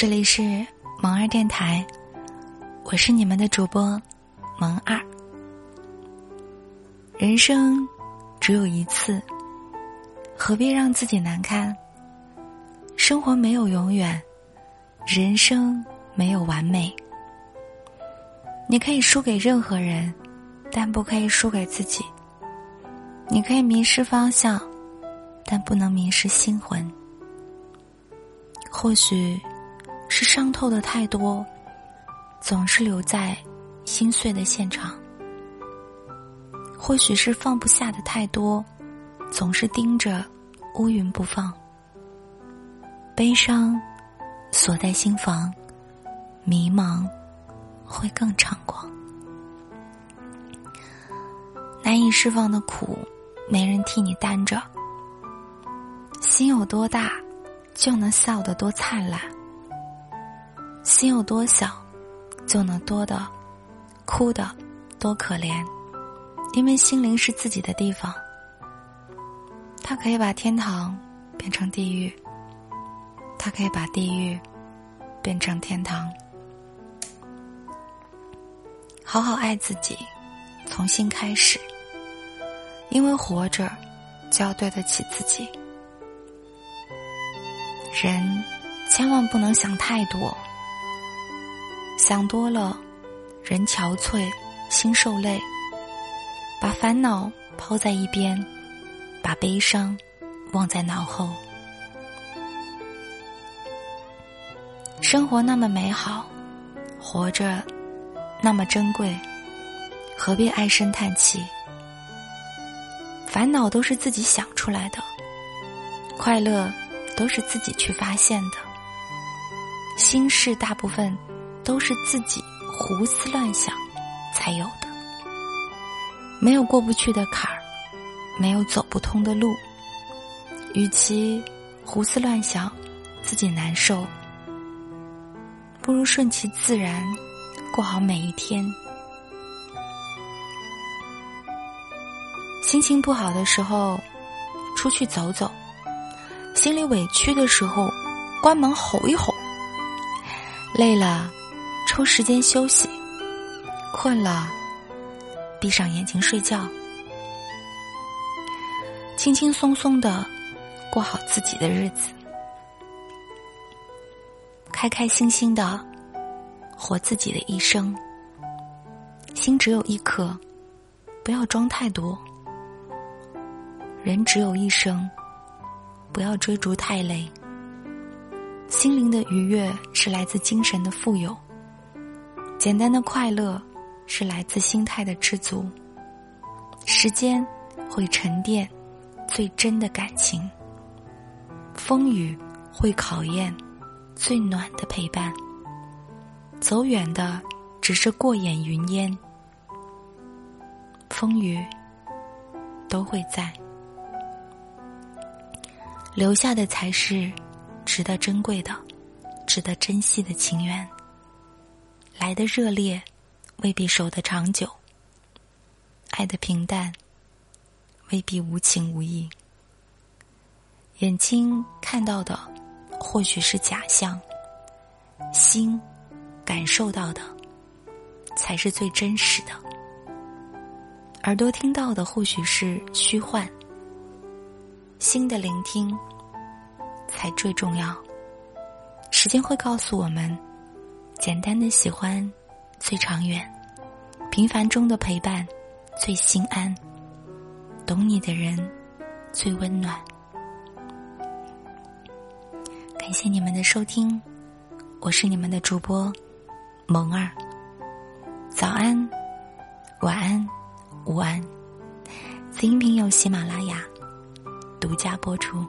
这里是萌二电台，我是你们的主播萌二。人生只有一次，何必让自己难堪？生活没有永远，人生没有完美。你可以输给任何人，但不可以输给自己。你可以迷失方向，但不能迷失心魂。或许。是伤透的太多，总是留在心碎的现场；或许是放不下的太多，总是盯着乌云不放。悲伤锁在心房，迷茫会更猖狂。难以释放的苦，没人替你担着。心有多大，就能笑得多灿烂。心有多小，就能多的哭的多可怜，因为心灵是自己的地方，它可以把天堂变成地狱，它可以把地狱变成天堂。好好爱自己，从新开始，因为活着就要对得起自己。人千万不能想太多。想多了，人憔悴，心受累。把烦恼抛在一边，把悲伤忘在脑后。生活那么美好，活着那么珍贵，何必唉声叹气？烦恼都是自己想出来的，快乐都是自己去发现的。心事大部分。都是自己胡思乱想才有的，没有过不去的坎儿，没有走不通的路。与其胡思乱想，自己难受，不如顺其自然，过好每一天。心情不好的时候，出去走走；心里委屈的时候，关门吼一吼。累了。抽时间休息，困了，闭上眼睛睡觉，轻轻松松的过好自己的日子，开开心心的活自己的一生。心只有一颗，不要装太多；人只有一生，不要追逐太累。心灵的愉悦是来自精神的富有。简单的快乐是来自心态的知足。时间会沉淀最真的感情，风雨会考验最暖的陪伴。走远的只是过眼云烟，风雨都会在，留下的才是值得珍贵的、值得珍惜的情缘。来的热烈，未必守得长久；爱的平淡，未必无情无义。眼睛看到的或许是假象，心感受到的才是最真实的。耳朵听到的或许是虚幻，心的聆听才最重要。时间会告诉我们。简单的喜欢最长远，平凡中的陪伴最心安，懂你的人最温暖。感谢你们的收听，我是你们的主播萌儿。早安，晚安，午安。此音频由喜马拉雅独家播出。